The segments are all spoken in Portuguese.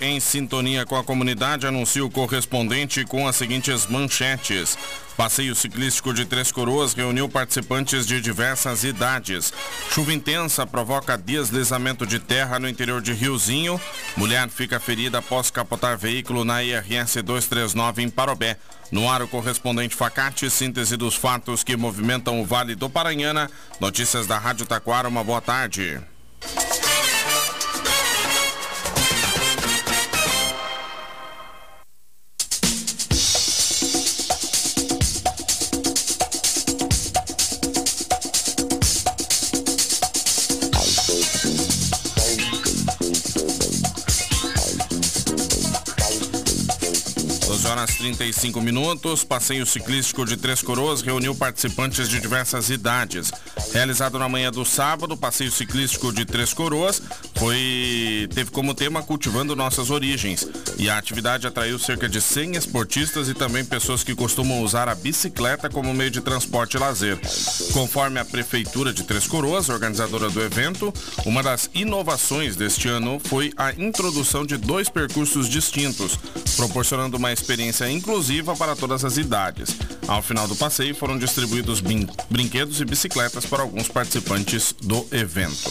Em sintonia com a comunidade anuncia o correspondente com as seguintes manchetes. Passeio ciclístico de Três Coroas reuniu participantes de diversas idades. Chuva intensa provoca deslizamento de terra no interior de Riozinho. Mulher fica ferida após capotar veículo na IRS 239 em Parobé. No ar, o correspondente Facate, síntese dos fatos que movimentam o Vale do Paranhana. Notícias da Rádio Taquara, uma boa tarde. 35 minutos. Passeio ciclístico de Três Coroas reuniu participantes de diversas idades. Realizado na manhã do sábado, o passeio ciclístico de Três Coroas foi teve como tema cultivando nossas origens. E a atividade atraiu cerca de 100 esportistas e também pessoas que costumam usar a bicicleta como meio de transporte e lazer. Conforme a prefeitura de Três Coroas, organizadora do evento, uma das inovações deste ano foi a introdução de dois percursos distintos, proporcionando uma experiência inclusiva para todas as idades. Ao final do passeio foram distribuídos brin brinquedos e bicicletas para alguns participantes do evento.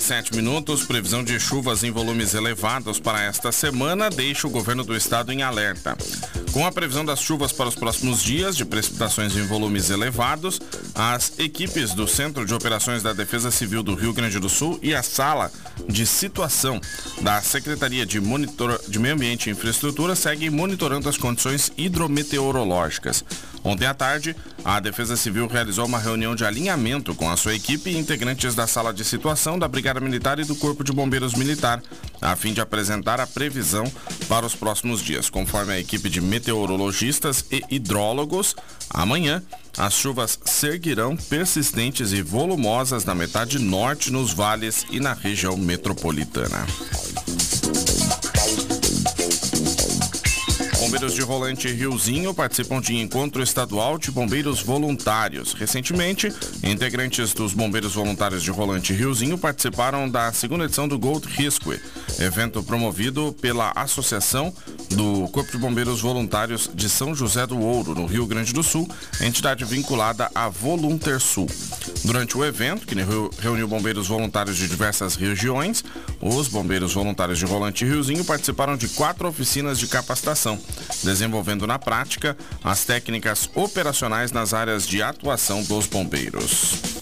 sete minutos, previsão de chuvas em volumes elevados para esta semana deixa o governo do estado em alerta. Com a previsão das chuvas para os próximos dias, de precipitações em volumes elevados, as equipes do Centro de Operações da Defesa Civil do Rio Grande do Sul e a Sala de Situação da Secretaria de, Monitor... de Meio Ambiente e Infraestrutura seguem monitorando as condições hidrometeorológicas. Ontem à tarde, a Defesa Civil realizou uma reunião de alinhamento com a sua equipe e integrantes da Sala de Situação da Brigada Militar e do Corpo de Bombeiros Militar, a fim de apresentar a previsão para os próximos dias. Conforme a equipe de meteorologistas e hidrólogos, amanhã as chuvas seguirão persistentes e volumosas na metade norte, nos vales e na região metropolitana. Bombeiros de Rolante Riozinho participam de encontro estadual de bombeiros voluntários. Recentemente, integrantes dos bombeiros voluntários de Rolante Riozinho participaram da segunda edição do Gold Risque, evento promovido pela Associação do Corpo de Bombeiros Voluntários de São José do Ouro, no Rio Grande do Sul, entidade vinculada à Voluntersul. Durante o evento, que reuniu bombeiros voluntários de diversas regiões, os bombeiros voluntários de Rolante Riozinho participaram de quatro oficinas de capacitação, desenvolvendo na prática as técnicas operacionais nas áreas de atuação dos bombeiros.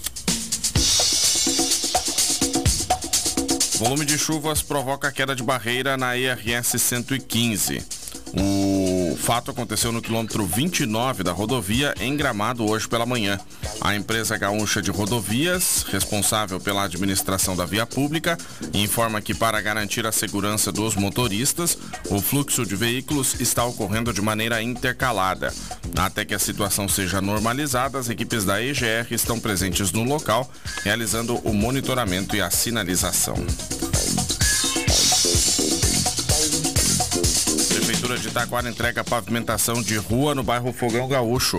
Volume de chuvas provoca queda de barreira na IRS 115. O fato aconteceu no quilômetro 29 da rodovia em Gramado hoje pela manhã. A empresa gaúcha de rodovias, responsável pela administração da via pública, informa que para garantir a segurança dos motoristas, o fluxo de veículos está ocorrendo de maneira intercalada. Até que a situação seja normalizada, as equipes da EGR estão presentes no local, realizando o monitoramento e a sinalização. De Taquara entrega pavimentação de rua no bairro Fogão Gaúcho.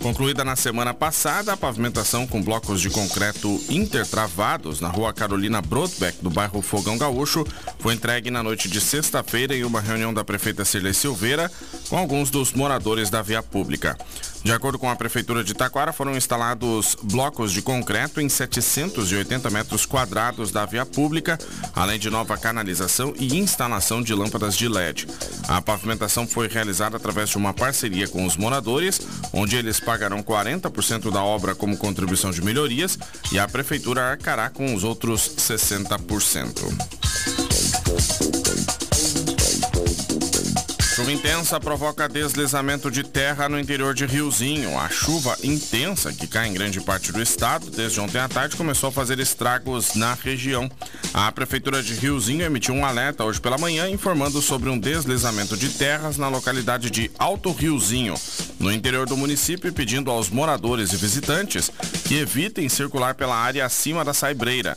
Concluída na semana passada, a pavimentação com blocos de concreto intertravados na rua Carolina Brodbeck, do bairro Fogão Gaúcho, foi entregue na noite de sexta-feira em uma reunião da prefeita Cirlei Silveira com alguns dos moradores da via pública. De acordo com a Prefeitura de Taquara, foram instalados blocos de concreto em 780 metros quadrados da via pública, além de nova canalização e instalação de lâmpadas de LED. A pavimentação foi realizada através de uma parceria com os moradores, onde eles pagarão 40% da obra como contribuição de melhorias e a Prefeitura arcará com os outros 60%. Chuva intensa provoca deslizamento de terra no interior de Riozinho. A chuva intensa que cai em grande parte do estado desde ontem à tarde começou a fazer estragos na região. A prefeitura de Riozinho emitiu um alerta hoje pela manhã informando sobre um deslizamento de terras na localidade de Alto Riozinho, no interior do município, pedindo aos moradores e visitantes que evitem circular pela área acima da saibreira.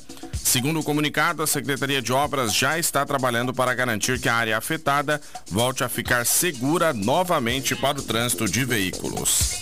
Segundo o comunicado, a Secretaria de Obras já está trabalhando para garantir que a área afetada volte a ficar segura novamente para o trânsito de veículos.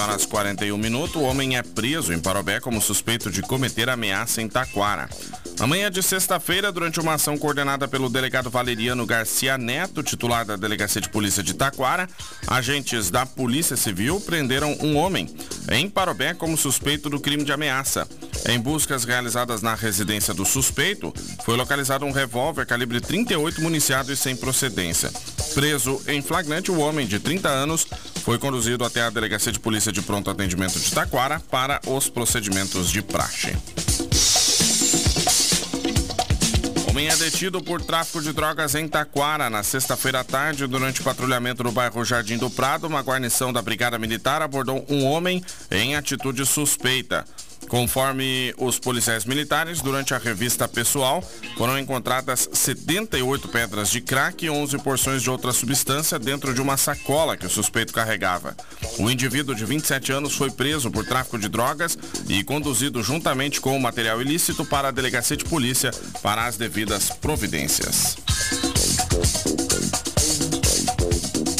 Horas 41 minutos, o homem é preso em Parobé como suspeito de cometer ameaça em Taquara. Na manhã de sexta-feira, durante uma ação coordenada pelo delegado Valeriano Garcia Neto, titular da Delegacia de Polícia de Taquara, agentes da Polícia Civil prenderam um homem em Parobé como suspeito do crime de ameaça. Em buscas realizadas na residência do suspeito, foi localizado um revólver calibre 38 municiado e sem procedência. Preso em flagrante, o homem de 30 anos foi conduzido até a Delegacia de Polícia de Pronto Atendimento de Taquara para os procedimentos de praxe. Homem é detido por tráfico de drogas em Taquara na sexta-feira à tarde, durante patrulhamento no bairro Jardim do Prado. Uma guarnição da Brigada Militar abordou um homem em atitude suspeita. Conforme os policiais militares, durante a revista pessoal, foram encontradas 78 pedras de crack e 11 porções de outra substância dentro de uma sacola que o suspeito carregava. O indivíduo de 27 anos foi preso por tráfico de drogas e conduzido juntamente com o material ilícito para a delegacia de polícia para as devidas providências.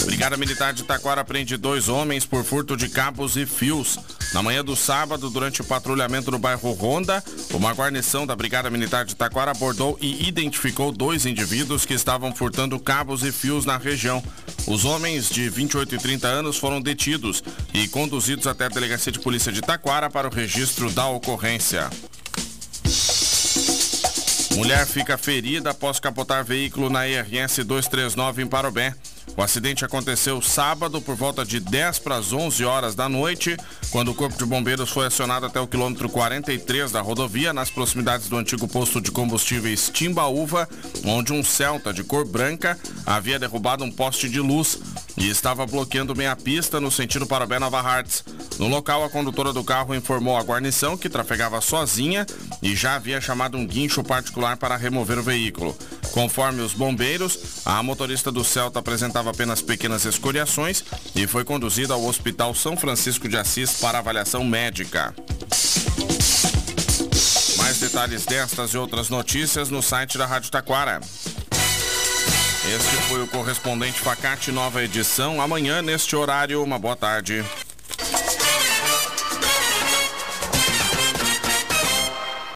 Brigada Militar de Taquara prende dois homens por furto de cabos e fios. Na manhã do sábado, durante o patrulhamento no bairro Ronda, uma guarnição da Brigada Militar de Taquara abordou e identificou dois indivíduos que estavam furtando cabos e fios na região. Os homens de 28 e 30 anos foram detidos e conduzidos até a Delegacia de Polícia de Taquara para o registro da ocorrência. Mulher fica ferida após capotar veículo na IRS 239 em Parobé. O acidente aconteceu sábado por volta de 10 para as 11 horas da noite, quando o Corpo de Bombeiros foi acionado até o quilômetro 43 da rodovia, nas proximidades do antigo posto de combustíveis Timbaúva, onde um Celta de cor branca havia derrubado um poste de luz e estava bloqueando meia pista no sentido para Bé Nova Hartz. No local, a condutora do carro informou a guarnição que trafegava sozinha e já havia chamado um guincho particular para remover o veículo. Conforme os bombeiros, a motorista do Celta apresentava apenas pequenas escoriações e foi conduzida ao Hospital São Francisco de Assis para avaliação médica. Mais detalhes destas e outras notícias no site da Rádio Taquara. Este foi o correspondente Facate Nova Edição. Amanhã, neste horário, uma boa tarde.